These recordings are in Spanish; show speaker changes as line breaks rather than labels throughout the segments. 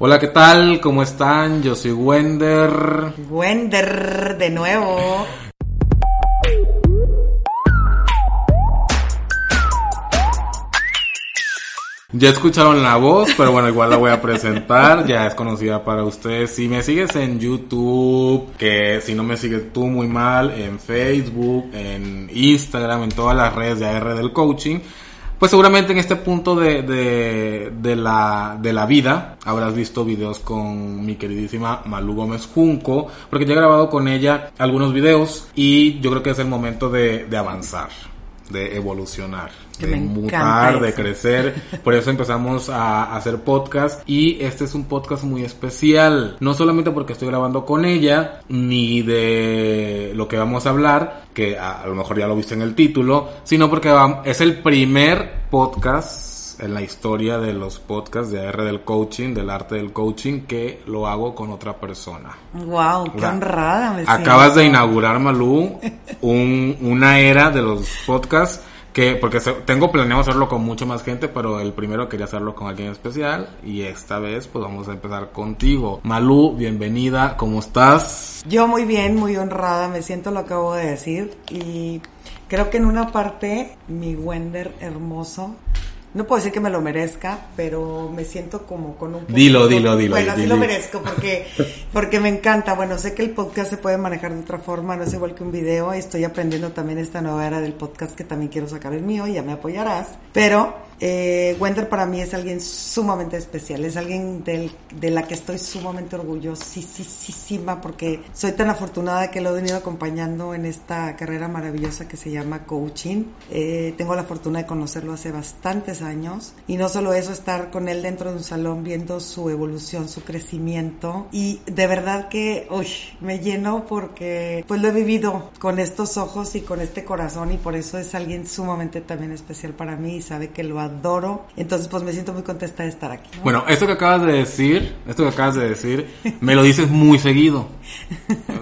Hola, ¿qué tal? ¿Cómo están? Yo soy Wender.
Wender, de nuevo.
Ya escucharon la voz, pero bueno, igual la voy a presentar. Ya es conocida para ustedes. Si me sigues en YouTube, que si no me sigues tú muy mal, en Facebook, en Instagram, en todas las redes de AR del coaching, pues seguramente en este punto de, de, de, la, de la vida habrás visto videos con mi queridísima Malu Gómez Junco, porque ya he grabado con ella algunos videos y yo creo que es el momento de, de avanzar, de evolucionar.
Que
de mutar, de crecer. Por eso empezamos a hacer podcast y este es un podcast muy especial. No solamente porque estoy grabando con ella, ni de lo que vamos a hablar, que a, a lo mejor ya lo viste en el título, sino porque es el primer podcast en la historia de los podcasts de AR del coaching, del arte del coaching, que lo hago con otra persona.
Wow, qué honrada me
Acabas de inaugurar, Malú, un, una era de los podcasts que, porque tengo planeado hacerlo con mucho más gente, pero el primero quería hacerlo con alguien especial y esta vez pues vamos a empezar contigo. Malú, bienvenida, ¿cómo estás?
Yo muy bien, muy honrada, me siento lo acabo de decir y creo que en una parte mi Wender hermoso, no puedo decir que me lo merezca, pero me siento como con un
Dilo, dilo, dilo,
Bueno, sí
dilo.
lo merezco porque porque me encanta. Bueno, sé que el podcast se puede manejar de otra forma, no es igual que un video. Estoy aprendiendo también esta nueva era del podcast que también quiero sacar el mío, y ya me apoyarás. Pero eh, Wender para mí es alguien sumamente especial, es alguien del, de la que estoy sumamente orgullosísima porque soy tan afortunada que lo he venido acompañando en esta carrera maravillosa que se llama coaching. Eh, tengo la fortuna de conocerlo hace bastantes años y no solo eso, estar con él dentro de un salón viendo su evolución, su crecimiento y de verdad que uy, me lleno porque pues lo he vivido con estos ojos y con este corazón y por eso es alguien sumamente también especial para mí y sabe que lo adoro. Entonces pues me siento muy contenta de estar aquí. ¿no?
Bueno, esto que acabas de decir, esto que acabas de decir, me lo dices muy seguido.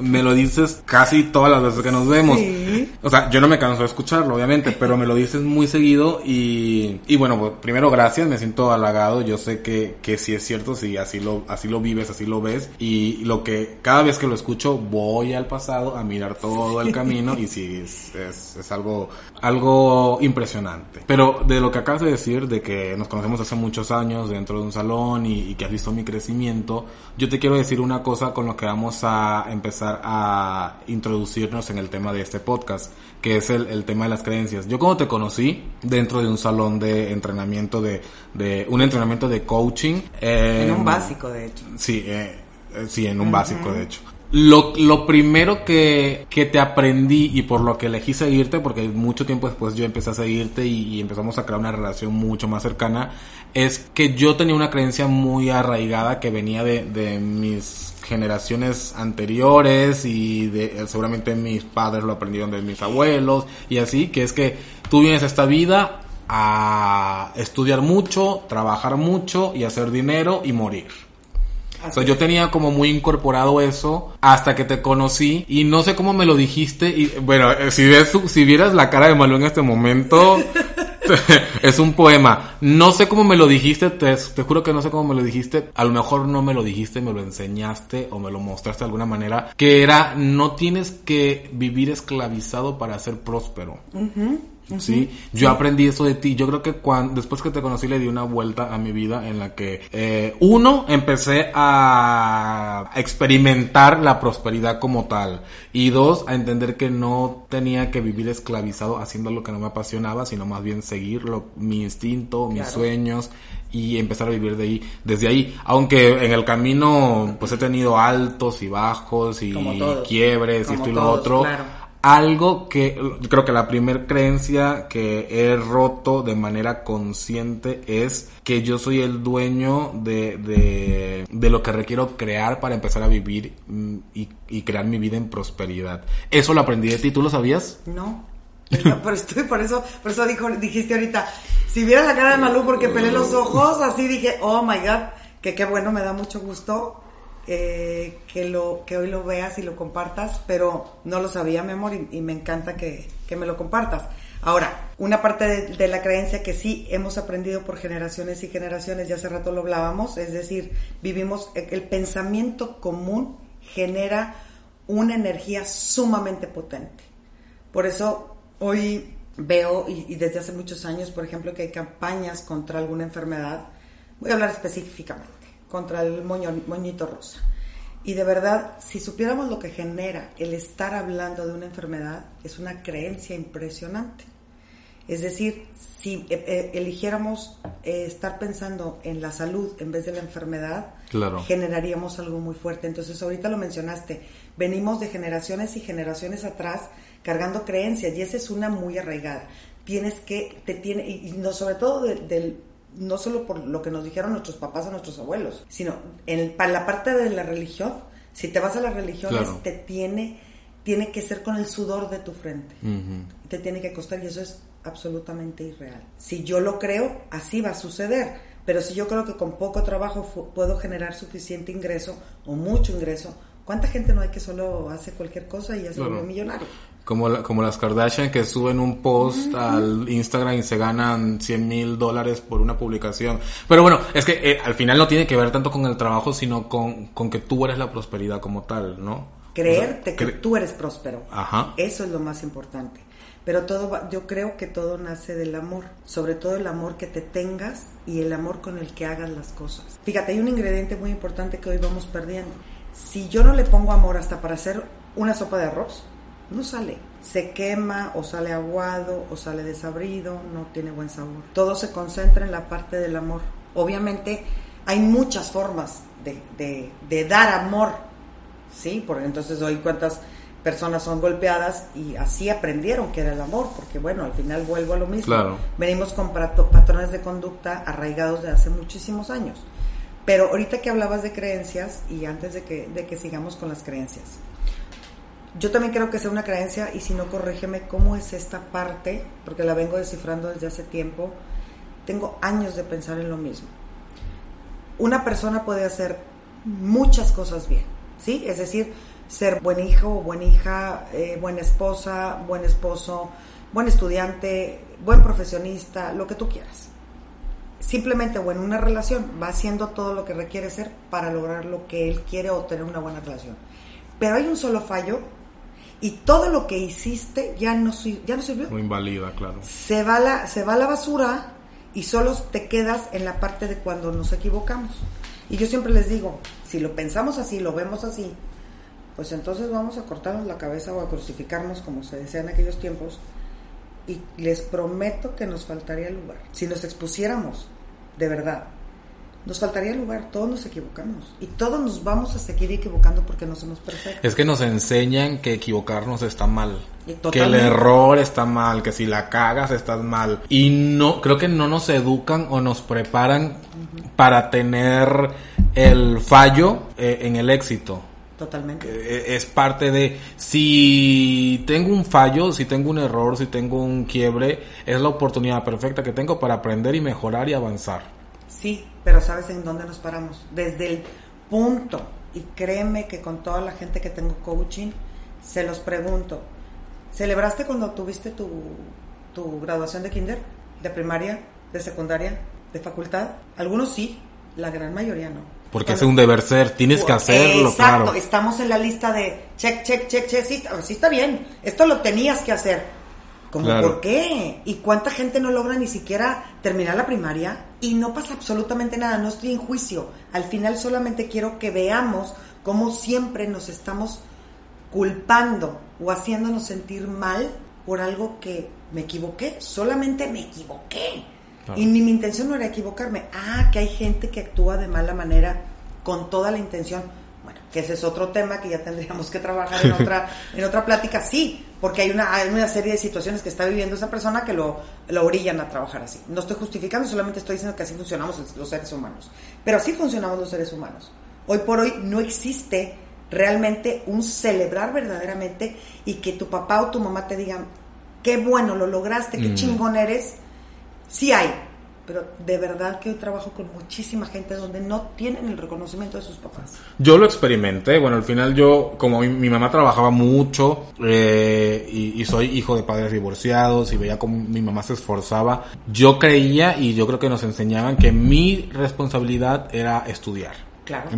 Me lo dices casi todas las veces que nos vemos.
Sí.
O sea, yo no me canso de escucharlo, obviamente, pero me lo dices muy seguido y, y bueno, pues, primero gracias, me siento halagado, yo sé que, que sí es cierto, sí, así lo, así lo vives, así lo ves y lo que cada vez que lo escucho voy al pasado a mirar todo el camino y sí, es, es, es algo, algo impresionante. Pero de lo que acabas de decir, de que nos conocemos hace muchos años dentro de un salón y, y que has visto mi crecimiento, yo te quiero decir una cosa con lo que vamos a empezar a introducirnos en el tema de este podcast, que es el, el tema de las creencias. Yo cuando te conocí dentro de un salón de entrenamiento de, de un entrenamiento de coaching, eh,
En un básico, de hecho.
Sí, eh, eh, sí, en un básico, de hecho. Lo, lo primero que, que te aprendí y por lo que elegí seguirte, porque mucho tiempo después yo empecé a seguirte y, empezamos a crear una relación mucho más cercana, es que yo tenía una creencia muy arraigada que venía de, de mis generaciones anteriores y de seguramente mis padres lo aprendieron de mis abuelos y así, que es que tú vienes a esta vida a estudiar mucho, trabajar mucho y hacer dinero y morir. O sea, yo tenía como muy incorporado eso hasta que te conocí y no sé cómo me lo dijiste y bueno, eh, si ves si vieras la cara de Malú en este momento es un poema. No sé cómo me lo dijiste, te, te juro que no sé cómo me lo dijiste. A lo mejor no me lo dijiste, me lo enseñaste o me lo mostraste de alguna manera que era no tienes que vivir esclavizado para ser próspero. Sí, yo aprendí eso de ti. Yo creo que cuando, después que te conocí le di una vuelta a mi vida en la que, eh, uno, empecé a experimentar la prosperidad como tal. Y dos, a entender que no tenía que vivir esclavizado haciendo lo que no me apasionaba, sino más bien seguir lo- mi instinto, mis
Claro.
sueños y empezar a vivir de ahí, desde ahí. Aunque en el camino, pues he tenido altos y bajos y
todos.
quiebres y esto y lo otro
claro.
Algo que creo que la primer creencia que he roto de manera consciente es que yo soy el dueño de, de, lo que requiero crear para empezar a vivir mm, y, crear mi vida en prosperidad. Eso lo aprendí de ti, ¿tú lo sabías?
No. Estoy por eso, por eso dijo, dijiste ahorita, si viera la cara de Malú porque pelé los ojos, así dije, oh my god, que qué bueno, me da mucho gusto eh, que lo que hoy lo veas y lo compartas, pero no lo sabía, mi amor, y, y me encanta que, que me lo compartas. Ahora, una parte de, la creencia que sí hemos aprendido por generaciones y generaciones, ya hace rato lo hablábamos, es decir, vivimos, el pensamiento común genera una energía sumamente potente. Por eso hoy veo, y, desde hace muchos años, por ejemplo, que hay campañas contra alguna enfermedad, voy a hablar específicamente, contra el moñito rosa. Y de verdad, si supiéramos lo que genera el estar hablando de una enfermedad, es una creencia impresionante. Es decir, si eh, eh, eligiéramos eh, estar pensando en la salud en vez de la enfermedad, generaríamos algo muy fuerte. Entonces, ahorita lo mencionaste, venimos de generaciones y generaciones atrás cargando creencias y esa es una muy arraigada. Tienes que, te tiene, y no sobre todo del, no solo por lo que nos dijeron nuestros papás o nuestros abuelos, sino en para la parte de la religión, si te vas a las religiones, te tiene, tiene que ser con el sudor de tu frente. Te tiene que costar y eso es absolutamente irreal. Si yo lo creo, así va a suceder. Pero si yo creo que con poco trabajo puedo generar suficiente ingreso o mucho ingreso, ¿cuánta gente no hay que solo hace cualquier cosa y ya se vuelve millonario?
Como, como las Kardashian que suben un post al Instagram y se ganan 100 mil dólares por una publicación. Pero bueno, es que eh, al final no tiene que ver tanto con el trabajo, sino con, con que tú eres la prosperidad como tal, ¿no?
Creerte que tú eres próspero. Ajá. Eso es lo más importante. Pero todo, yo creo que todo nace del amor, sobre todo el amor que te tengas y el amor con el que hagas las cosas. Fíjate, hay un ingrediente muy importante que hoy vamos perdiendo. Si yo no le pongo amor hasta para hacer una sopa de arroz, no sale. Se quema o sale aguado o sale desabrido, no tiene buen sabor. Todo se concentra en la parte del amor. Obviamente hay muchas formas de, de dar amor, ¿sí? Porque entonces hoy cuántas personas son golpeadas y así aprendieron que era el amor, porque bueno, al final vuelvo a lo mismo. Venimos con patrones de conducta arraigados de hace muchísimos años. Pero ahorita que hablabas de creencias y antes de que, de que sigamos con las creencias, yo también creo que sea una creencia y si no, corrígeme cómo es esta parte, porque la vengo descifrando desde hace tiempo. Tengo años de pensar en lo mismo. Una persona puede hacer muchas cosas bien, ¿sí? Es decir, ser buen hijo buena hija, eh, buena esposa, buen esposo, buen estudiante, buen profesionista, lo que tú quieras. Simplemente o en una relación va haciendo todo lo que requiere ser para lograr lo que él quiere o tener una buena relación. Pero hay un solo fallo y todo lo que hiciste ya no, ya no sirvió.
Muy invalida, claro.
Se va, la, se va a la basura y solo te quedas en la parte de cuando nos equivocamos. Y yo siempre les digo, si lo pensamos así, lo vemos así, pues entonces vamos a cortarnos la cabeza o a crucificarnos como se decía en aquellos tiempos y les prometo que nos faltaría lugar. Si nos expusiéramos, de verdad, nos faltaría lugar, todos nos equivocamos y todos nos vamos a seguir equivocando porque no somos perfectos.
Es que nos enseñan que equivocarnos está mal, que el error está mal, que si la cagas estás mal y no creo que no nos educan o nos preparan para tener el fallo eh, en el éxito.
Totalmente.
Eh, es parte de, si tengo un fallo, si tengo un error, si tengo un quiebre, es la oportunidad perfecta que tengo para aprender y mejorar y avanzar.
Sí, pero ¿sabes en dónde nos paramos? Desde el punto, y créeme que con toda la gente que tengo coaching, se los pregunto, ¿celebraste cuando tuviste tu, tu graduación de kinder, de primaria, de secundaria, de facultad? Algunos sí, la gran mayoría no.
Porque es un deber ser, tienes que hacerlo, Exacto,
estamos en la lista de check, check, check, check, sí, sí está bien, esto lo tenías que hacer. ¿Cómo por qué? ¿Y cuánta gente no logra ni siquiera terminar la primaria? Y no pasa absolutamente nada, no estoy en juicio. Al final solamente quiero que veamos cómo siempre nos estamos culpando o haciéndonos sentir mal por algo que me equivoqué, solamente me equivoqué. Y mi intención no era equivocarme. Ah, que hay gente que actúa de mala manera con toda la intención. Bueno, que ese es otro tema que ya tendríamos que trabajar en otra, en otra plática. Sí, porque hay una, hay una serie de situaciones que está viviendo esa persona que lo, lo orillan a trabajar así. No estoy justificando, solamente estoy diciendo que así funcionamos los seres humanos. Pero así funcionamos los seres humanos. Hoy por hoy no existe realmente un celebrar verdaderamente y que tu papá o tu mamá te digan, qué bueno, lo lograste, qué chingón eres sí hay, pero de verdad que hoy trabajo con muchísima gente donde no tienen el reconocimiento de sus papás.
Yo lo experimenté, bueno, al final yo, como mi, mamá trabajaba mucho eh, y, y, soy hijo de padres divorciados y veía cómo mi mamá se esforzaba, yo creía y yo creo que nos enseñaban que mi responsabilidad era estudiar.
Claro.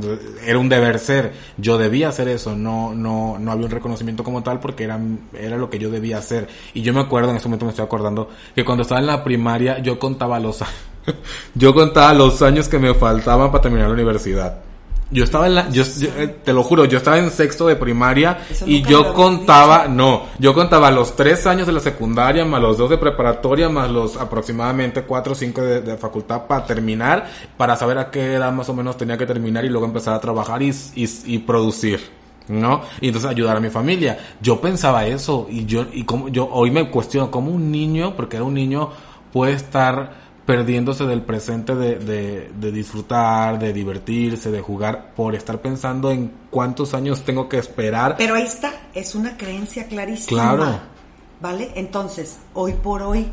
Era un deber ser. Yo debía hacer eso. No, no, no había un reconocimiento como tal porque era, era lo que yo debía hacer. Y yo me acuerdo, en este momento me estoy acordando, que cuando estaba en la primaria yo contaba los, yo contaba los años que me faltaban para terminar la universidad. Yo estaba en la, yo, eh, te lo juro, yo estaba en sexto de primaria y yo contaba, no, yo contaba los tres años de la secundaria, más los dos de preparatoria, más los aproximadamente cuatro o cinco de, facultad para terminar, para saber a qué edad más o menos tenía que terminar y luego empezar a trabajar y, y, y producir. ¿no? Y entonces ayudar a mi familia. Yo pensaba eso y yo, y como, yo hoy me cuestiono cómo un niño, porque era un niño, puede estar perdiéndose del presente de, de, disfrutar, de divertirse, de jugar, por estar pensando en cuántos años tengo que esperar.
Pero ahí está, es una creencia clarísima. Claro. ¿Vale? Entonces, hoy por hoy,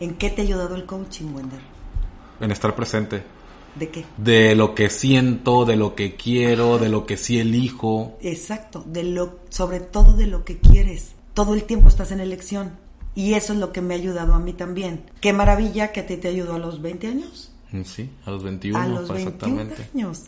¿en qué te ha ayudado el coaching, Wender?
En estar presente.
¿De qué?
De lo que siento, de lo que quiero, de lo que sí elijo.
Exacto, de lo, sobre todo de lo que quieres. Todo el tiempo estás en elección. Y eso es lo que me ha ayudado a mí también. Qué maravilla que a ti te ayudó a los 20 años.
Mm, sí, a los 21, a los 21
años.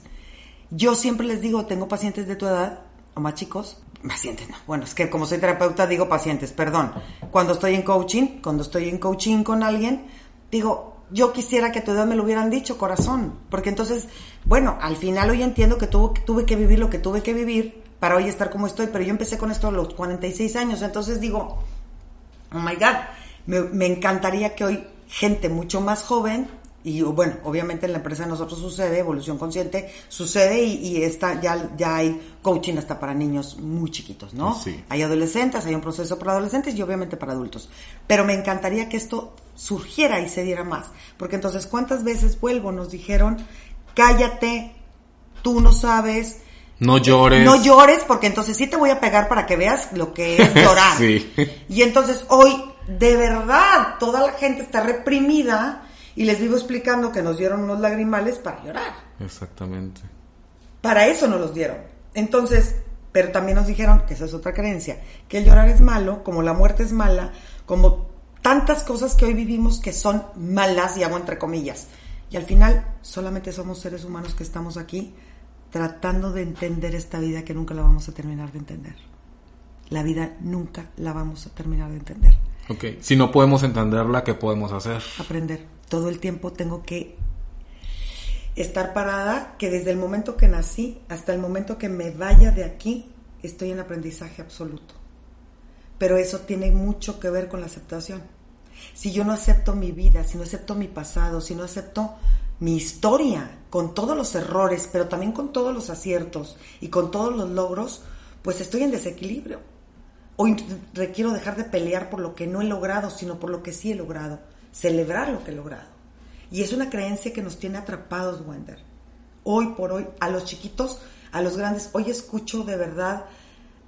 Yo siempre les digo, tengo pacientes de tu edad, o más chicos, pacientes no. Bueno, es que como soy terapeuta digo pacientes, perdón. Cuando estoy en coaching, cuando estoy en coaching con alguien, digo, yo quisiera que a tu edad me lo hubieran dicho, corazón. Porque entonces, bueno, al final hoy entiendo que tuve, tuve que vivir lo que tuve que vivir para hoy estar como estoy, pero yo empecé con esto a los 46 años, entonces digo, oh my God, me, encantaría que hoy gente mucho más joven y bueno, obviamente en la empresa de nosotros sucede, evolución consciente, sucede y, está, ya, ya hay coaching hasta para niños muy chiquitos, ¿no?
Sí.
Hay adolescentes, hay un proceso para adolescentes y obviamente para adultos. Pero me encantaría que esto surgiera y se diera más. Porque entonces, ¿cuántas veces vuelvo? Nos dijeron, cállate, tú no sabes,
no llores.
No llores porque entonces sí te voy a pegar para que veas lo que es llorar.
sí.
Y entonces hoy, de verdad, toda la gente está reprimida y les vivo explicando que nos dieron unos lagrimales para llorar.
Exactamente.
Para eso nos los dieron. Entonces, pero también nos dijeron, que esa es otra creencia, que el llorar es malo, como la muerte es mala, como tantas cosas que hoy vivimos que son malas, y hago entre comillas. Y al final solamente somos seres humanos que estamos aquí tratando de entender esta vida que nunca la vamos a terminar de entender. La vida nunca la vamos a terminar de entender.
Ok, si no podemos entenderla, ¿qué podemos hacer?
Aprender. Todo el tiempo tengo que estar parada, que desde el momento que nací hasta el momento que me vaya de aquí, estoy en aprendizaje absoluto. Pero eso tiene mucho que ver con la aceptación. Si yo no acepto mi vida, si no acepto mi pasado, si no acepto mi historia, con todos los errores, pero también con todos los aciertos y con todos los logros, pues estoy en desequilibrio. Hoy requiero dejar de pelear por lo que no he logrado, sino por lo que sí he logrado, celebrar lo que he logrado. Y es una creencia que nos tiene atrapados, Wender. Hoy por hoy, a los chiquitos, a los grandes, hoy escucho de verdad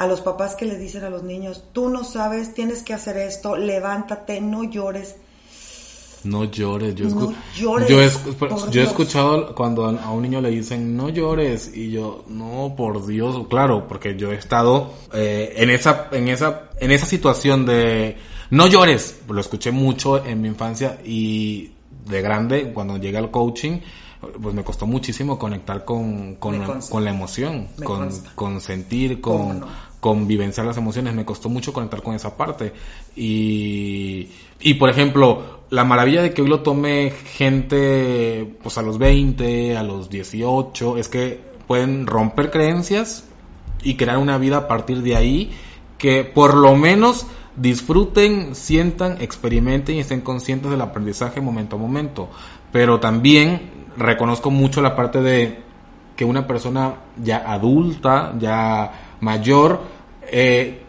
a los papás que le dicen a los niños, tú no sabes, tienes que hacer esto, levántate, no llores.
No llores. Yo,
no llores,
yo, he, yo he escuchado cuando a un niño le dicen no llores y yo no por Dios, claro, porque yo he estado eh, en esa en esa en esa situación de no llores. Lo escuché mucho en mi infancia y de grande cuando llegué al coaching pues me costó muchísimo conectar con, con, la, con la emoción, con, con, sentir, con, con vivenciar las emociones. Me costó mucho conectar con esa parte. Y, y por ejemplo, la maravilla de que hoy lo tome gente pues a los 20, a los 18, es que pueden romper creencias y crear una vida a partir de ahí que por lo menos disfruten, sientan, experimenten y estén conscientes del aprendizaje momento a momento. Pero también reconozco mucho la parte de que una persona ya adulta, ya mayor, eh,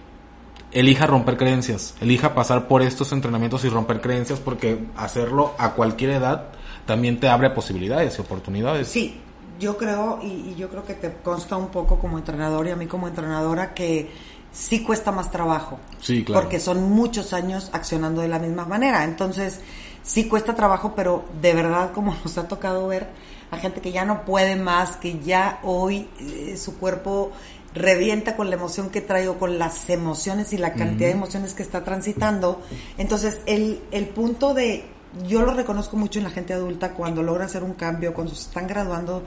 elija romper creencias, elija pasar por estos entrenamientos y romper creencias porque hacerlo a cualquier edad también te abre posibilidades y oportunidades.
Sí, yo creo, y, yo creo que te consta un poco como entrenador y a mí como entrenadora, que sí cuesta más trabajo.
Sí, claro.
Porque son muchos años accionando de la misma manera. Entonces, sí cuesta trabajo, pero de verdad, como nos ha tocado ver, a gente que ya no puede más, que ya hoy eh, su cuerpo revienta con la emoción que trae o con las emociones y la cantidad de emociones que está transitando. Entonces, el, el punto de, yo lo reconozco mucho en la gente adulta cuando logra hacer un cambio, cuando se están graduando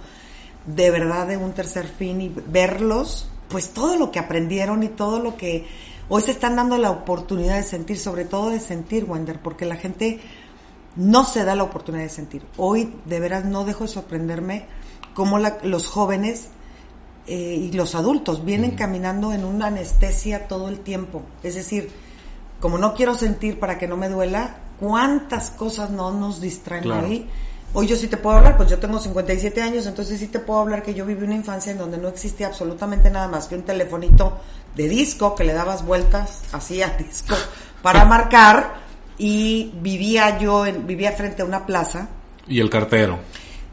de verdad de un tercer fin y verlos, pues todo lo que aprendieron y todo lo que hoy se están dando la oportunidad de sentir, sobre todo de sentir, Wender, porque la gente no se da la oportunidad de sentir. Hoy de veras no dejo de sorprenderme cómo los jóvenes eh, y los adultos vienen caminando en una anestesia todo el tiempo. Es decir, como no quiero sentir para que no me duela, ¿cuántas cosas no nos distraen ahí? Hoy yo sí te puedo hablar, pues yo tengo 57 años, entonces sí te puedo hablar que yo viví una infancia en donde no existía absolutamente nada más que un telefonito de disco que le dabas vueltas así a disco para marcar y vivía yo, en, vivía frente a una plaza.
Y el cartero.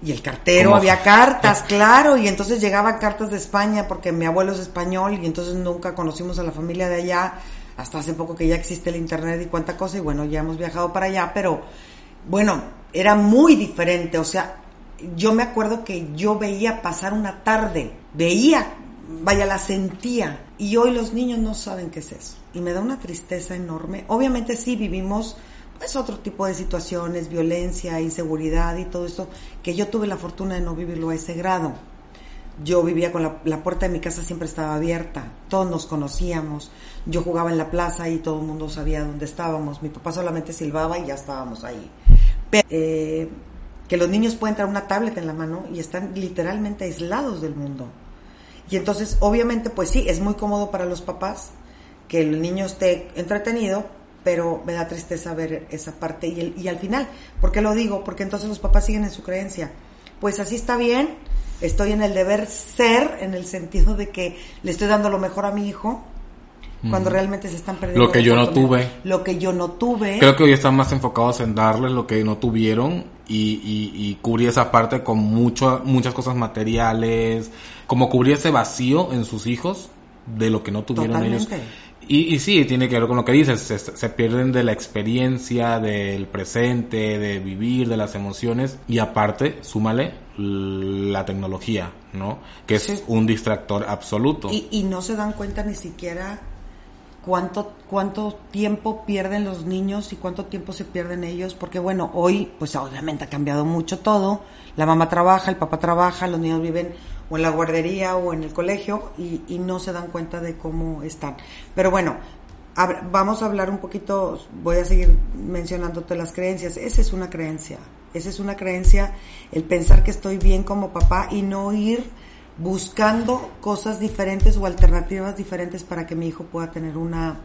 Y el cartero, había cartas, claro, y entonces llegaban cartas de España porque mi abuelo es español y entonces nunca conocimos a la familia de allá, hasta hace poco que ya existe el internet y cuánta cosa, y bueno, ya hemos viajado para allá, pero bueno, era muy diferente, o sea, yo me acuerdo que yo veía pasar una tarde, veía, vaya, la sentía, y hoy los niños no saben qué es eso, y me da una tristeza enorme. Obviamente sí vivimos es otro tipo de situaciones, violencia, inseguridad y todo esto, que yo tuve la fortuna de no vivirlo a ese grado. Yo vivía con la, puerta de mi casa siempre estaba abierta, todos nos conocíamos, yo jugaba en la plaza y todo el mundo sabía dónde estábamos, mi papá solamente silbaba y ya estábamos ahí. Pero, eh, que los niños pueden traer una tablet en la mano y están literalmente aislados del mundo. Y entonces, obviamente, pues sí, es muy cómodo para los papás que el niño esté entretenido, pero me da tristeza ver esa parte y, el, y al final, ¿por qué lo digo? Porque entonces los papás siguen en su creencia. Pues así está bien, estoy en el deber ser, en el sentido de que le estoy dando lo mejor a mi hijo, cuando realmente se están perdiendo.
Lo que yo no tuve.
Lo que yo no tuve.
Creo que hoy están más enfocados en darles lo que no tuvieron y, y, cubrir esa parte con mucho, muchas cosas materiales, como cubrir ese vacío en sus hijos de lo que no tuvieron ellos. Y, y, sí, tiene que ver con lo que dices, se, pierden de la experiencia, del presente, de vivir, de las emociones y aparte, súmale la tecnología, ¿no? Que es un distractor absoluto.
Y, y no se dan cuenta ni siquiera cuánto, cuánto tiempo pierden los niños y cuánto tiempo se pierden ellos, porque bueno, hoy pues obviamente ha cambiado mucho todo, la mamá trabaja, el papá trabaja, los niños viven o en la guardería o en el colegio y, y no se dan cuenta de cómo están. Pero bueno, vamos a hablar un poquito, voy a seguir mencionándote las creencias. Esa es una creencia, esa es una creencia, el pensar que estoy bien como papá y no ir buscando cosas diferentes o alternativas diferentes para que mi hijo pueda tener una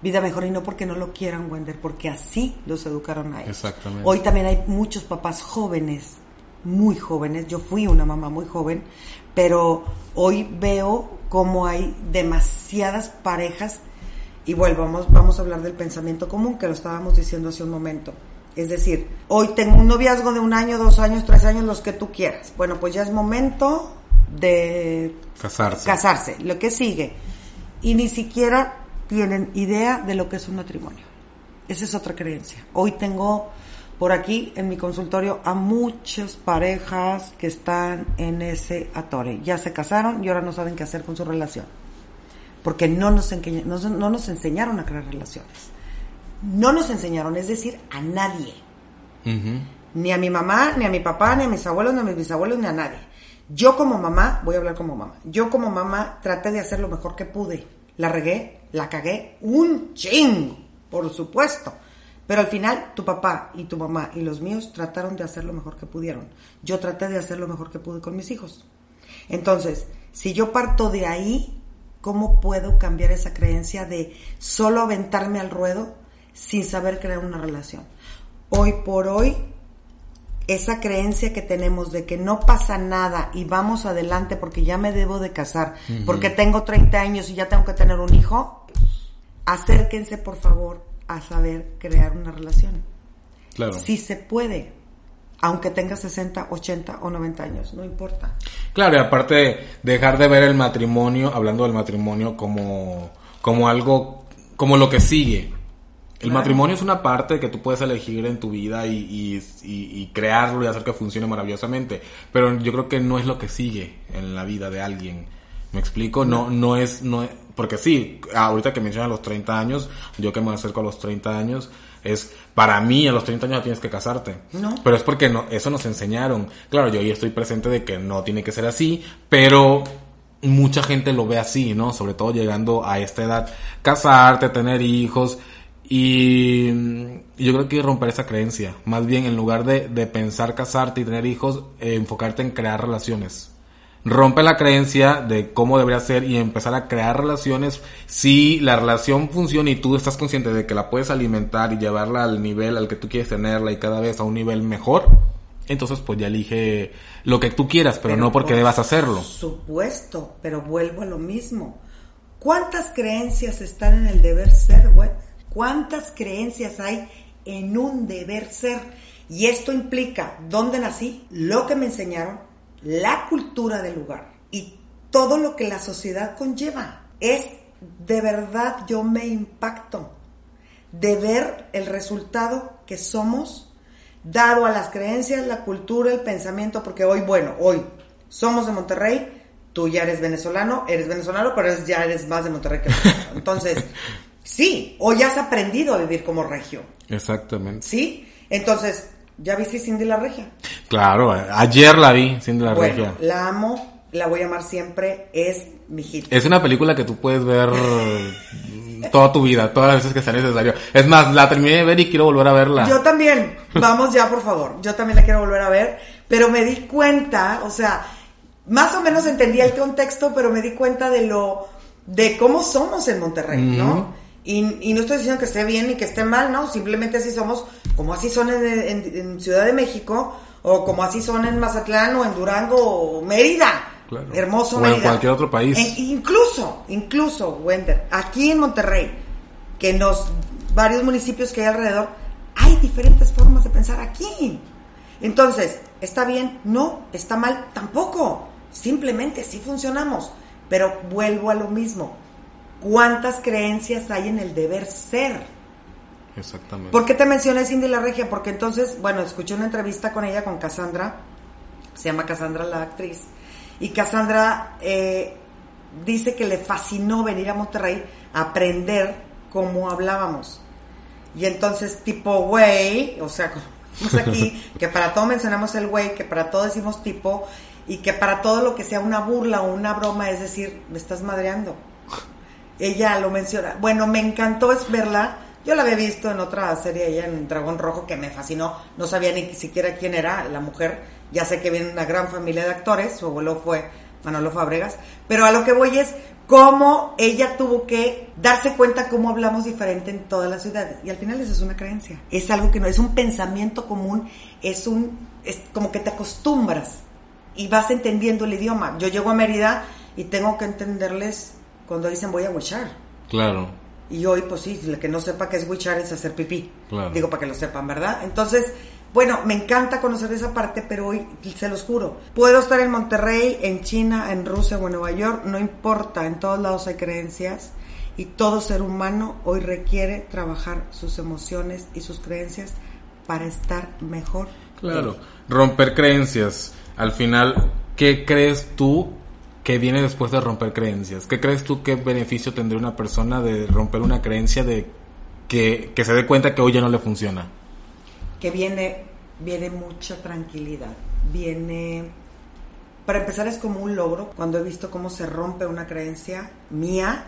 vida mejor y no porque no lo quieran, Wender, porque así los educaron a ellos.
Exactamente.
Hoy también hay muchos papás jóvenes muy jóvenes, yo fui una mamá muy joven, pero hoy veo como hay demasiadas parejas y vuelvo, vamos, vamos a hablar del pensamiento común que lo estábamos diciendo hace un momento. Es decir, hoy tengo un noviazgo de un año, dos años, tres años, los que tú quieras. Bueno, pues ya es momento de
casarse.
casarse, lo que sigue. Y ni siquiera tienen idea de lo que es un matrimonio. Esa es otra creencia. Hoy tengo por aquí en mi consultorio a muchas parejas que están en ese atore. Ya se casaron y ahora no saben qué hacer con su relación. Porque no nos, no, nos enseñaron a crear relaciones. No nos enseñaron, es decir, a nadie. Ni a mi mamá, ni a mi papá, ni a mis abuelos, ni a mis bisabuelos, ni a nadie. Yo como mamá, voy a hablar como mamá, yo como mamá traté de hacer lo mejor que pude. La regué, la cagué, un ching, por supuesto pero al final, tu papá y tu mamá y los míos trataron de hacer lo mejor que pudieron. Yo traté de hacer lo mejor que pude con mis hijos. Entonces, si yo parto de ahí, ¿cómo puedo cambiar esa creencia de solo aventarme al ruedo sin saber crear una relación? Hoy por hoy, esa creencia que tenemos de que no pasa nada y vamos adelante porque ya me debo de casar, porque tengo 30 años y ya tengo que tener un hijo, acérquense por favor a saber crear una relación.
Claro.
Sí se puede. aunque tengas 60, 80 o 90 años, no importa.
Claro, y aparte dejar de ver el matrimonio, hablando del matrimonio como, como algo, como lo que sigue. El matrimonio es una parte que tú puedes elegir en tu vida y, y, y, crearlo y hacer que funcione maravillosamente. Pero yo creo que no es lo que sigue en la vida de alguien. ¿Me explico? No, no es, no porque sí, ahorita que mencionas los 30 años, yo que me acerco a los 30 años, es para mí a los 30 años tienes que casarte.
No.
Pero es porque no, eso nos enseñaron. Claro, yo hoy estoy presente de que no tiene que ser así, pero mucha gente lo ve así, ¿no? Sobre todo llegando a esta edad. Casarte, tener hijos. Y yo creo que hay que romper esa creencia. Más bien, en lugar de, de pensar casarte y tener hijos, eh, enfocarte en crear relaciones rompe la creencia de cómo debería ser y empezar a crear relaciones. Si la relación funciona y tú estás consciente de que la puedes alimentar y llevarla al nivel al que tú quieres tenerla y cada vez a un nivel mejor, entonces pues ya elige lo que tú quieras, pero, no porque debas hacerlo. Por
supuesto, pero vuelvo a lo mismo. ¿Cuántas creencias están en el deber ser, güey? ¿Cuántas creencias hay en un deber ser? Y esto implica dónde nací, lo que me enseñaron, la cultura del lugar y todo lo que la sociedad conlleva. Es de verdad yo me impacto de ver el resultado que somos dado a las creencias, la cultura, el pensamiento, porque hoy, bueno, hoy somos de Monterrey, tú ya eres venezolano, eres venezolano, pero ya eres más de Monterrey que Monterrey. Entonces, sí, hoy has aprendido a vivir como regio.
Exactamente.
Sí, entonces, ¿Ya viste Cindy la Regia?
Claro, ayer la vi, Cindy la Regia.
La amo, la voy a amar siempre, es mi hit.
Es una película que tú puedes ver toda tu vida, todas las veces que sea necesario. Es más, la terminé de ver y quiero volver a verla.
Yo también, vamos ya por favor, yo también la quiero volver a ver, pero me di cuenta, o sea, más o menos entendía el contexto, pero me di cuenta de lo, de cómo somos en Monterrey, ¿no? Y, no estoy diciendo que esté bien ni que esté mal, ¿no? Simplemente así somos, como así son en, Ciudad de México, o como así son en Mazatlán, o en Durango, o Mérida. Hermoso
o en cualquier otro país.
incluso, incluso, Wender, aquí en Monterrey, que en los varios municipios que hay alrededor, hay diferentes formas de pensar aquí. Entonces, ¿está bien? No, está mal tampoco. Simplemente así funcionamos. Pero vuelvo a lo mismo cuántas creencias hay en el deber ser.
Exactamente.
¿Por qué te mencioné Cindy la Regia? Porque entonces, bueno, escuché una entrevista con ella, con Cassandra, se llama Cassandra la actriz, y Cassandra eh, dice que le fascinó venir a Monterrey a aprender cómo hablábamos. Y entonces, tipo, güey, o sea, aquí, que para todo mencionamos el güey, que para todo decimos tipo, y que para todo lo que sea una burla o una broma, es decir, me estás madreando ella lo menciona. Bueno, me encantó es verla. Yo la había visto en otra serie, ella en Dragón Rojo, que me fascinó. No sabía ni siquiera quién era la mujer. Ya sé que viene una gran familia de actores. Su abuelo fue Manolo Fabregas. Pero a lo que voy es cómo ella tuvo que darse cuenta cómo hablamos diferente en todas las ciudades. Y al final eso es una creencia. Es algo que no es un pensamiento común. Es un. Es como que te acostumbras y vas entendiendo el idioma. Yo llego a Mérida y tengo que entenderles cuando dicen voy a wichar.
Claro.
Y hoy, pues sí, el que no sepa qué es wichar es hacer pipí. Claro. Digo, para que lo sepan, ¿verdad? Entonces, bueno, me encanta conocer esa parte, pero hoy, se los juro, puedo estar en Monterrey, en China, en Rusia o en Nueva York, no importa, en todos lados hay creencias y todo ser humano hoy requiere trabajar sus emociones y sus creencias para estar mejor.
Claro, romper creencias. Al final, ¿qué crees tú que viene después de romper creencias. ¿Qué crees tú qué beneficio tendría una persona de romper una creencia de que, se dé cuenta que hoy ya no le funciona?
Que viene, viene mucha tranquilidad, viene... Para empezar es como un logro, cuando he visto cómo se rompe una creencia mía,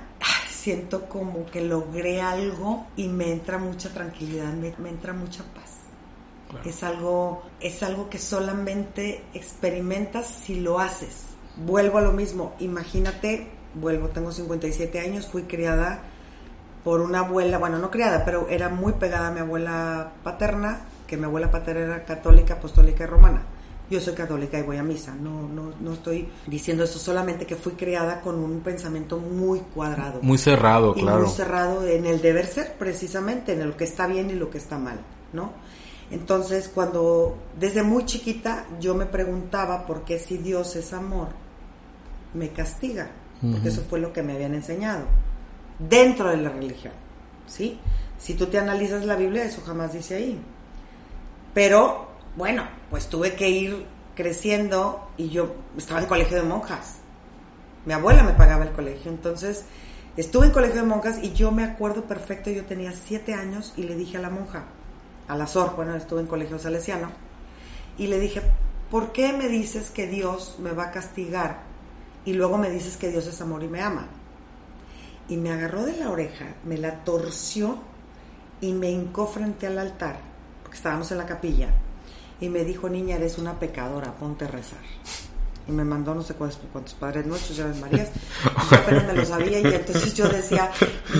siento como que logré algo y me entra mucha tranquilidad, me, entra mucha paz. Es algo, es algo que solamente experimentas si lo haces vuelvo a lo mismo, imagínate, vuelvo, tengo 57 años, fui criada por una abuela, bueno, no criada, pero era muy pegada a mi abuela paterna, que mi abuela paterna era católica, apostólica y romana. Yo soy católica y voy a misa, no, no, no estoy diciendo esto solamente que fui criada con un pensamiento muy cuadrado.
Muy cerrado, claro.
Muy cerrado en el deber ser, precisamente, en lo que está bien y lo que está mal, ¿no? Entonces, cuando desde muy chiquita yo me preguntaba por qué si Dios es amor, me castiga, porque eso fue lo que me habían enseñado dentro de la religión, ¿sí? Si tú te analizas la Biblia, eso jamás dice ahí. Pero, bueno, pues tuve que ir creciendo y yo estaba en colegio de monjas. Mi abuela me pagaba el colegio, entonces estuve en colegio de monjas y yo me acuerdo perfecto, yo tenía siete años y le dije a la monja, a la SOR, bueno, estuve en colegio salesiano, y le dije, ¿por qué me dices que Dios me va a castigar y luego me dices que Dios es amor y me ama? Y me agarró de la oreja, me la torció y me hincó frente al altar, porque estábamos en la capilla, y me dijo, niña, eres una pecadora, ponte a rezar. Y me mandó no sé cuántos, cuántos padres nuestros, ya Marías, y yo apenas me lo sabía, y entonces yo decía,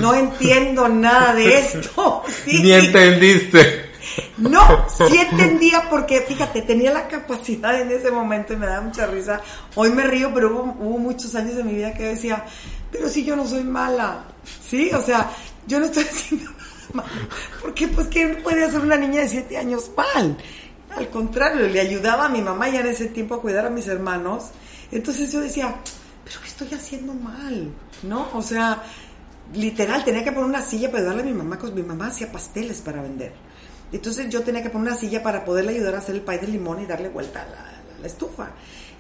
no entiendo nada de esto.
Ni entendiste.
No, sí entendía porque, fíjate, tenía la capacidad en ese momento y me da mucha risa. Hoy me río, pero hubo, muchos años de mi vida que decía, pero si yo no soy mala, ¿sí? O sea, yo no estoy haciendo nada. Porque, pues, ¿qué puede hacer una niña de siete años mal? Al contrario, le ayudaba a mi mamá ya en ese tiempo a cuidar a mis hermanos. Entonces yo decía, pero ¿qué estoy haciendo mal? ¿No? O sea, literal, tenía que poner una silla para ayudarle a mi mamá, porque mi mamá hacía pasteles para vender. Entonces yo tenía que poner una silla para poderle ayudar a hacer el pay de limón y darle vuelta a la, estufa.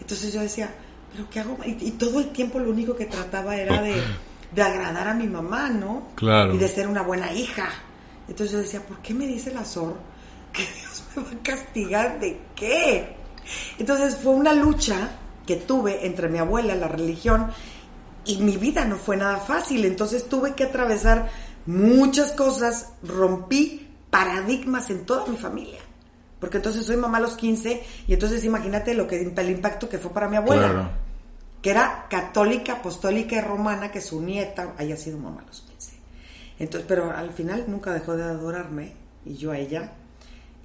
Entonces yo decía, ¿pero qué hago? Y, todo el tiempo lo único que trataba era de, agradar a mi mamá, ¿no?
Claro.
Y de ser una buena hija. Entonces yo decía, ¿por qué me dice la SOR que Dios me va a castigar de qué? Entonces fue una lucha que tuve entre mi abuela, la religión, y mi vida no fue nada fácil. Entonces tuve que atravesar muchas cosas, rompí paradigmas en toda mi familia. Porque entonces soy mamá a los 15 y entonces imagínate lo que el impacto que fue para mi abuela. Que era católica, apostólica y romana, que su nieta haya sido mamá a los 15. Entonces, pero al final nunca dejó de adorarme y yo a ella.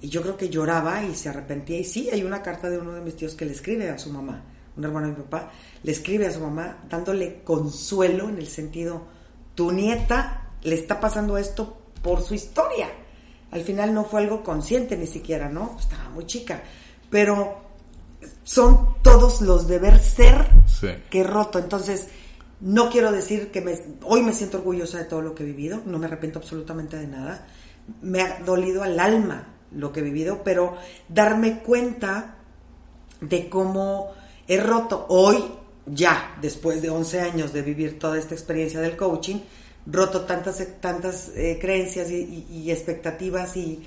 Y yo creo que lloraba y se arrepentía. Y sí, hay una carta de uno de mis tíos que le escribe a su mamá, un hermano de mi papá, le escribe a su mamá dándole consuelo en el sentido, tu nieta le está pasando esto por su historia al final no fue algo consciente ni siquiera, ¿no? Estaba muy chica. Pero son todos los deber ser que he roto. Entonces, no quiero decir que me, hoy me siento orgullosa de todo lo que he vivido, no me arrepiento absolutamente de nada. Me ha dolido al alma lo que he vivido, pero darme cuenta de cómo he roto hoy, ya, después de 11 años de vivir toda esta experiencia del coaching, roto tantas, tantas eh, creencias y, expectativas y,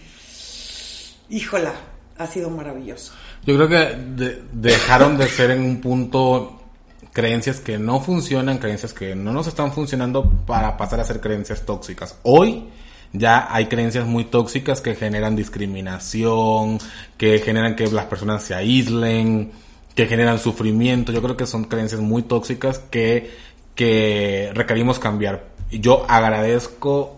híjola, ha sido maravilloso.
Yo creo que dejaron de ser en un punto creencias que no funcionan, creencias que no nos están funcionando para pasar a ser creencias tóxicas. Hoy ya hay creencias muy tóxicas que generan discriminación, que generan que las personas se aíslen, que generan sufrimiento. Yo creo que son creencias muy tóxicas que, que requerimos cambiar yo agradezco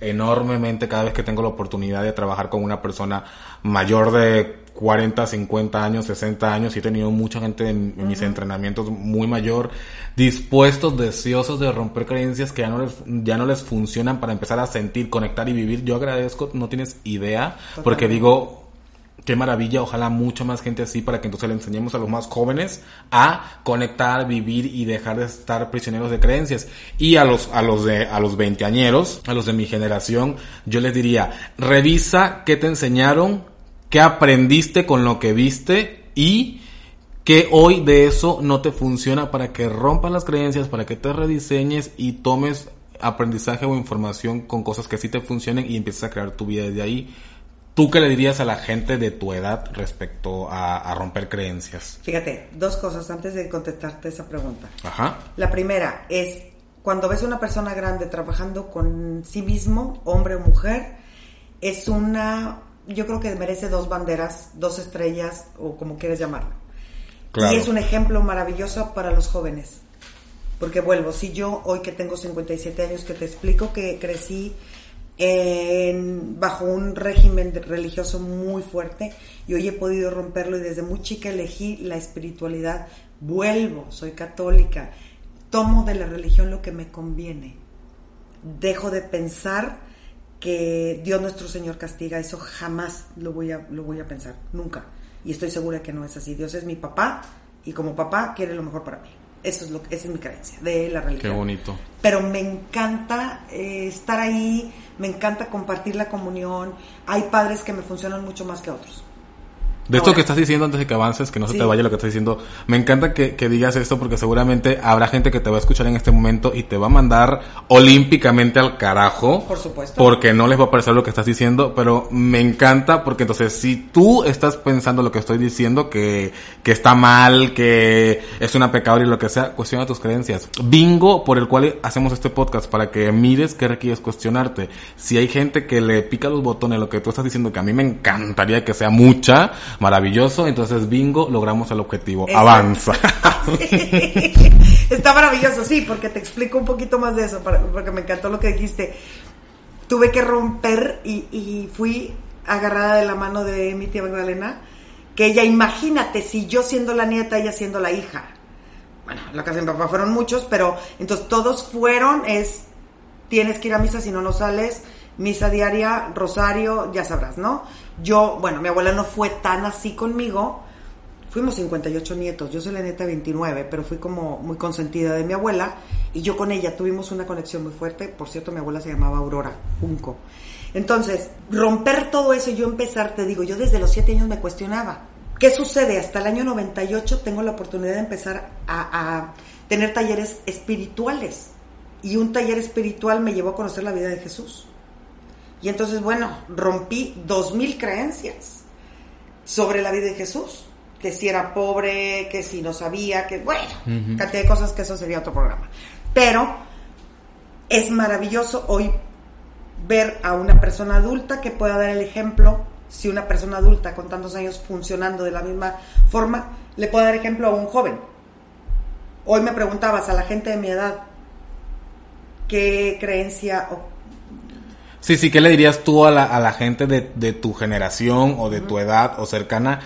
enormemente cada vez que tengo la oportunidad de trabajar con una persona mayor de 40, 50 años, 60 años, y he tenido mucha gente en, mis entrenamientos muy mayor, dispuestos, deseosos de romper creencias que ya no les, ya no les funcionan para empezar a sentir, conectar y vivir. Yo agradezco, no tienes idea, porque digo, Qué maravilla, ojalá mucha más gente así para que entonces le enseñemos a los más jóvenes a conectar, vivir y dejar de estar prisioneros de creencias. Y a los, a los de, a los veinteañeros, a los de mi generación, yo les diría, revisa qué te enseñaron, qué aprendiste con lo que viste y que hoy de eso no te funciona para que rompas las creencias, para que te rediseñes y tomes aprendizaje o información con cosas que sí te funcionen y empieces a crear tu vida desde ahí ¿Tú qué le dirías a la gente de tu edad respecto a, romper creencias?
Fíjate, dos cosas antes de contestarte esa pregunta.
Ajá.
La primera es, cuando ves a una persona grande trabajando con sí mismo, hombre o mujer, es una, yo creo que merece dos banderas, dos estrellas o como quieras llamarlo. Claro. Y es un ejemplo maravilloso para los jóvenes. Porque vuelvo, si yo hoy que tengo 57 años, que te explico que crecí bajo un régimen religioso muy fuerte y hoy he podido romperlo y desde muy chica elegí la espiritualidad. Vuelvo, soy católica, tomo de la religión lo que me conviene. Dejo de pensar que Dios nuestro Señor castiga, eso jamás lo voy a, lo voy a pensar, nunca. Y estoy segura que no es así. Dios es mi papá y como papá quiere lo mejor para mí. Eso es lo esa es mi creencia de la religión.
Qué bonito.
Pero me encanta eh, estar ahí, me encanta compartir la comunión. Hay padres que me funcionan mucho más que otros.
De esto que estás diciendo antes de que avances, que no se te vaya lo que estás diciendo, me encanta que, digas esto porque seguramente habrá gente que te va a escuchar en este momento y te va a mandar olímpicamente al carajo.
Por supuesto.
Porque no les va a parecer lo que estás diciendo, pero me encanta porque entonces si tú estás pensando lo que estoy diciendo, que, que está mal, que es una pecadora y lo que sea, cuestiona tus creencias. Bingo por el cual hacemos este podcast para que mires qué requieres cuestionarte. Si hay gente que le pica los botones lo que tú estás diciendo, que a mí me encantaría que sea mucha, maravilloso, entonces bingo, logramos el objetivo, avanza.
Está maravilloso, sí, porque te explico un poquito más de eso, porque me encantó lo que dijiste. Tuve que romper y, fui agarrada de la mano de mi tía Magdalena, que ella, imagínate, si yo siendo la nieta, ella siendo la hija. Bueno, la casa de mi papá fueron muchos, pero entonces todos fueron, es, tienes que ir a misa si no, no sales, misa diaria, rosario, ya sabrás, ¿no? Yo, bueno, mi abuela no fue tan así conmigo. Fuimos 58 nietos, yo soy la neta 29, pero fui como muy consentida de mi abuela y yo con ella tuvimos una conexión muy fuerte. Por cierto, mi abuela se llamaba Aurora Junco. Entonces, romper todo eso y yo empezar, te digo, yo desde los 7 años me cuestionaba. ¿Qué sucede? Hasta el año 98 tengo la oportunidad de empezar a, a tener talleres espirituales. Y un taller espiritual me llevó a conocer la vida de Jesús. Y entonces, bueno, rompí dos mil creencias sobre la vida de Jesús. Que si era pobre, que si no sabía, que bueno, cantidad de cosas que eso sería otro programa. Pero es maravilloso hoy ver a una persona adulta que pueda dar el ejemplo, si una persona adulta con tantos años funcionando de la misma forma, le puede dar ejemplo a un joven. Hoy me preguntabas a la gente de mi edad qué creencia o
Sí, sí, ¿qué le dirías tú a la, a la gente de, de tu generación o de tu edad o cercana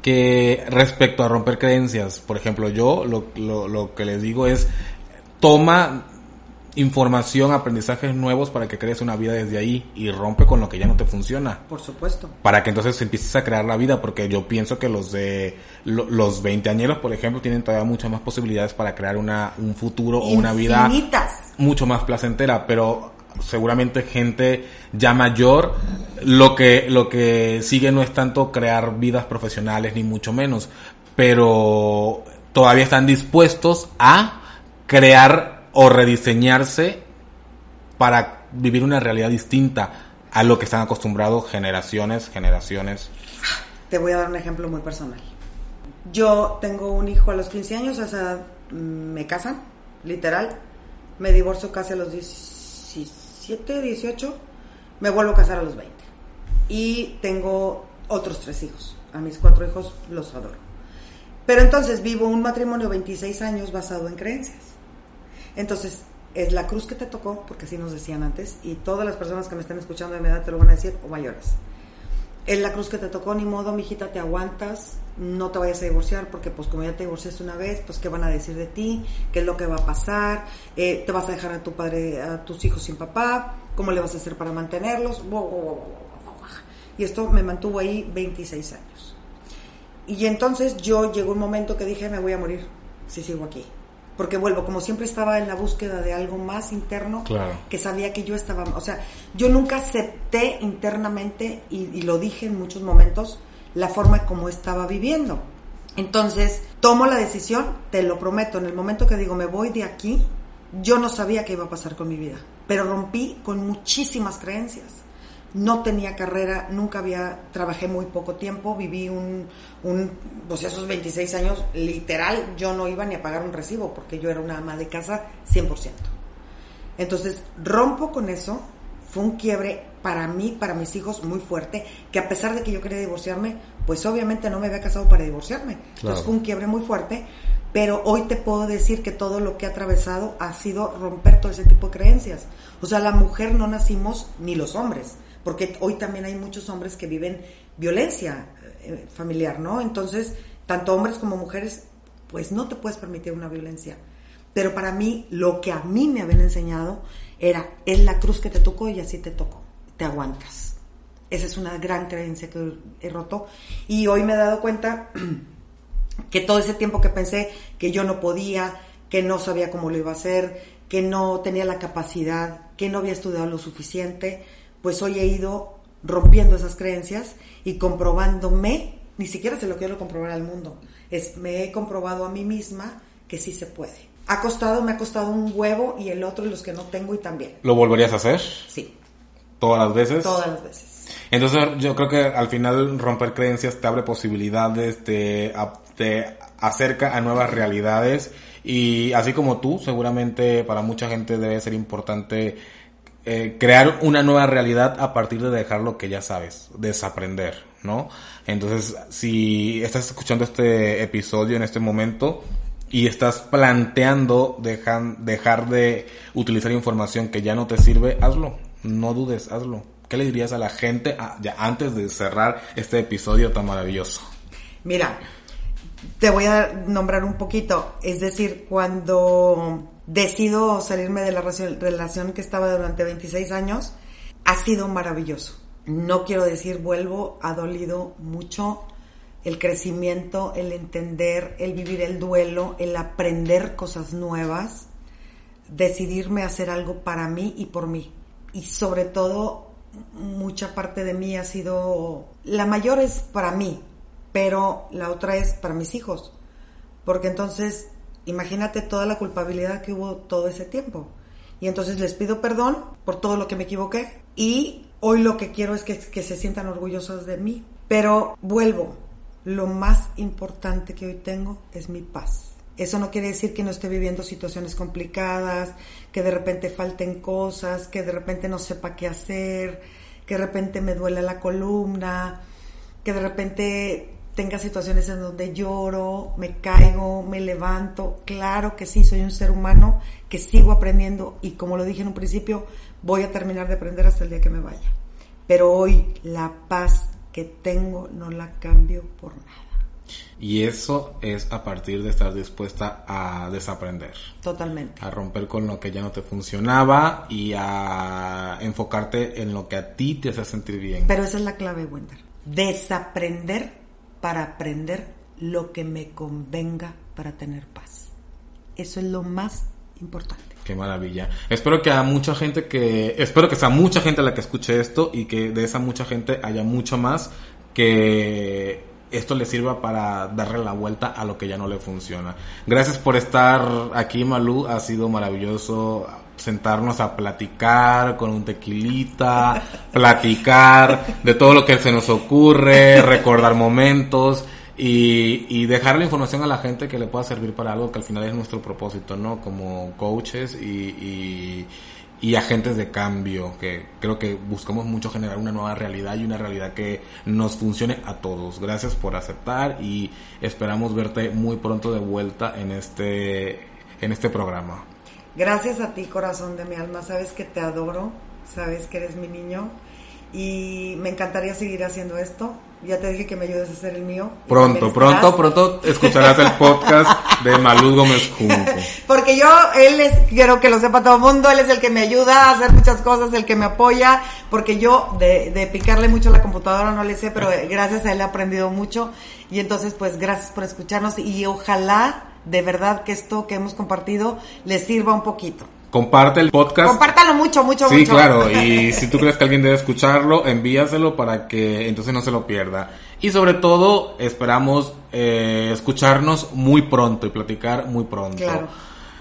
que respecto a romper creencias? Por ejemplo, yo lo, lo, lo que les digo es, toma información, aprendizajes nuevos para que crees una vida desde ahí y rompe con lo que ya no te funciona.
Por supuesto.
Para que entonces empieces a crear la vida, porque yo pienso que los de los 20 añeros, por ejemplo, tienen todavía muchas más posibilidades para crear una, un futuro o una vida mucho más placentera, pero seguramente gente ya mayor, lo que, lo que sigue no es tanto crear vidas profesionales ni mucho menos, pero todavía están dispuestos a crear o rediseñarse para vivir una realidad distinta a lo que están acostumbrados generaciones, generaciones.
Te voy a dar un ejemplo muy personal. Yo tengo un hijo a los 15 años, o sea, me casan, literal. Me divorcio casi a los 16 17, 18, me vuelvo a casar a los 20. Y tengo otros tres hijos. A mis cuatro hijos los adoro. Pero entonces vivo un matrimonio 26 años basado en creencias. Entonces, es la cruz que te tocó, porque así nos decían antes, y todas las personas que me están escuchando de mi edad te lo van a decir, o mayores es la cruz que te tocó, ni modo, mijita, te aguantas, no te vayas a divorciar, porque pues como ya te divorciaste una vez, pues qué van a decir de ti, qué es lo que va a pasar, eh, te vas a dejar a tu padre, a tus hijos sin papá, cómo le vas a hacer para mantenerlos, y esto me mantuvo ahí 26 años. Y entonces yo llegó un momento que dije, me voy a morir si sigo aquí porque vuelvo, como siempre estaba en la búsqueda de algo más interno, que sabía que yo estaba, o sea, yo nunca acepté internamente, y, lo dije en muchos momentos, la forma como estaba viviendo. Entonces, tomo la decisión, te lo prometo, en el momento que digo, me voy de aquí, yo no sabía qué iba a pasar con mi vida, pero rompí con muchísimas creencias no tenía carrera, nunca había, trabajé muy poco tiempo, viví un, un, pues esos 26 años, literal, yo no iba ni a pagar un recibo porque yo era una ama de casa 100%. Entonces, rompo con eso, fue un quiebre para mí, para mis hijos, muy fuerte, que a pesar de que yo quería divorciarme, pues obviamente no me había casado para divorciarme. Entonces fue un quiebre muy fuerte, pero hoy te puedo decir que todo lo que he atravesado ha sido romper todo ese tipo de creencias. O sea, la mujer no nacimos, ni los hombres porque hoy también hay muchos hombres que viven violencia eh, familiar, ¿no? Entonces, tanto hombres como mujeres, pues no te puedes permitir una violencia. Pero para mí, lo que a mí me habían enseñado era, es la cruz que te tocó y así te tocó. te aguantas. Esa es una gran creencia que he roto. Y hoy me he dado cuenta que todo ese tiempo que pensé que yo no podía, que no sabía cómo lo iba a hacer, que no tenía la capacidad, que no había estudiado lo suficiente, pues hoy he ido rompiendo esas creencias y comprobándome, ni siquiera se lo quiero comprobar al mundo, es me he comprobado a mí misma que sí se puede. Ha costado, me ha costado un huevo y el otro y los que no tengo y también.
¿Lo volverías a hacer?
Sí.
¿Todas las veces?
Todas las veces.
Entonces yo creo que al final romper creencias te abre posibilidades, te, te acerca a nuevas realidades y así como tú, seguramente para mucha gente debe ser importante eh, crear una nueva realidad a partir de dejar lo que ya sabes, desaprender, ¿no? Entonces, si estás escuchando este episodio en este momento y estás planteando dejar, dejar de utilizar información que ya no te sirve, hazlo, no dudes, hazlo. ¿Qué le dirías a la gente ya antes de cerrar este episodio tan maravilloso?
Mira, te voy a nombrar un poquito. Es decir, cuando decido salirme de la relación que estaba durante 26 años, ha sido maravilloso. No quiero decir vuelvo, ha dolido mucho el crecimiento, el entender, el vivir el duelo, el aprender cosas nuevas, decidirme a hacer algo para mí y por mí. Y sobre todo, mucha parte de mí ha sido, la mayor es para mí, pero la otra es para mis hijos. Porque entonces, imagínate toda la culpabilidad que hubo todo ese tiempo. Y entonces les pido perdón por todo lo que me equivoqué. Y hoy lo que quiero es que, se sientan orgullosos de mí. Pero vuelvo, lo más importante que hoy tengo es mi paz. Eso no quiere decir que no esté viviendo situaciones complicadas, que de repente falten cosas, que de repente no sepa qué hacer, que de repente me duele la columna, que de repente tenga situaciones en donde lloro, me caigo, me levanto. Claro que sí, soy un ser humano que sigo aprendiendo y como lo dije en un principio, voy a terminar de aprender hasta el día que me vaya. Pero hoy la paz que tengo no la cambio por nada.
Y eso es a partir de estar dispuesta a desaprender.
Totalmente.
A romper con lo que ya no te funcionaba y a enfocarte en lo que a ti te hace sentir bien.
Pero esa es la clave, Wender. Desaprender para aprender lo que me convenga para tener paz. Eso es lo más importante.
Qué maravilla. Espero que a mucha gente que, espero que sea mucha gente la que escuche esto y que de esa mucha gente haya mucho más que esto le sirva para darle la vuelta a lo que ya no le funciona. Gracias por estar aquí, Malú. Ha sido maravilloso sentarnos a platicar con un tequilita, platicar de todo lo que se nos ocurre, recordar momentos y, y dejar la información a la gente que le pueda servir para algo que al final es nuestro propósito, ¿no? Como coaches y, y, agentes de cambio, que creo que buscamos mucho generar una nueva realidad y una realidad que nos funcione a todos. Gracias por aceptar y esperamos verte muy pronto de vuelta en este, en este programa.
Gracias a ti, corazón de mi alma. Sabes que te adoro, sabes que eres mi niño y me encantaría seguir haciendo esto. Ya te dije que me ayudes a hacer el mío.
Pronto, pronto, pronto escucharás el podcast de Malú Gómez Junco.
Porque yo, él es, quiero que lo sepa todo el mundo, él es el que me ayuda a hacer muchas cosas, el que me apoya, porque yo de, de picarle mucho a la computadora no le sé, pero gracias a él he aprendido mucho. Y entonces, pues gracias por escucharnos y ojalá de verdad que esto que hemos compartido les sirva un poquito.
Comparte el podcast.
Compártalo mucho, mucho,
mucho. Sí, claro. Y si tú crees que alguien debe escucharlo, envíaselo para que entonces no se lo pierda. Y sobre todo, esperamos eh, escucharnos muy pronto y platicar muy pronto. Claro.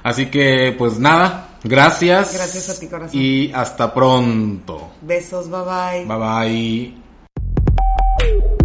Así que, pues nada, gracias.
Gracias a ti, corazón.
Y hasta pronto.
Besos, bye bye.
Bye bye.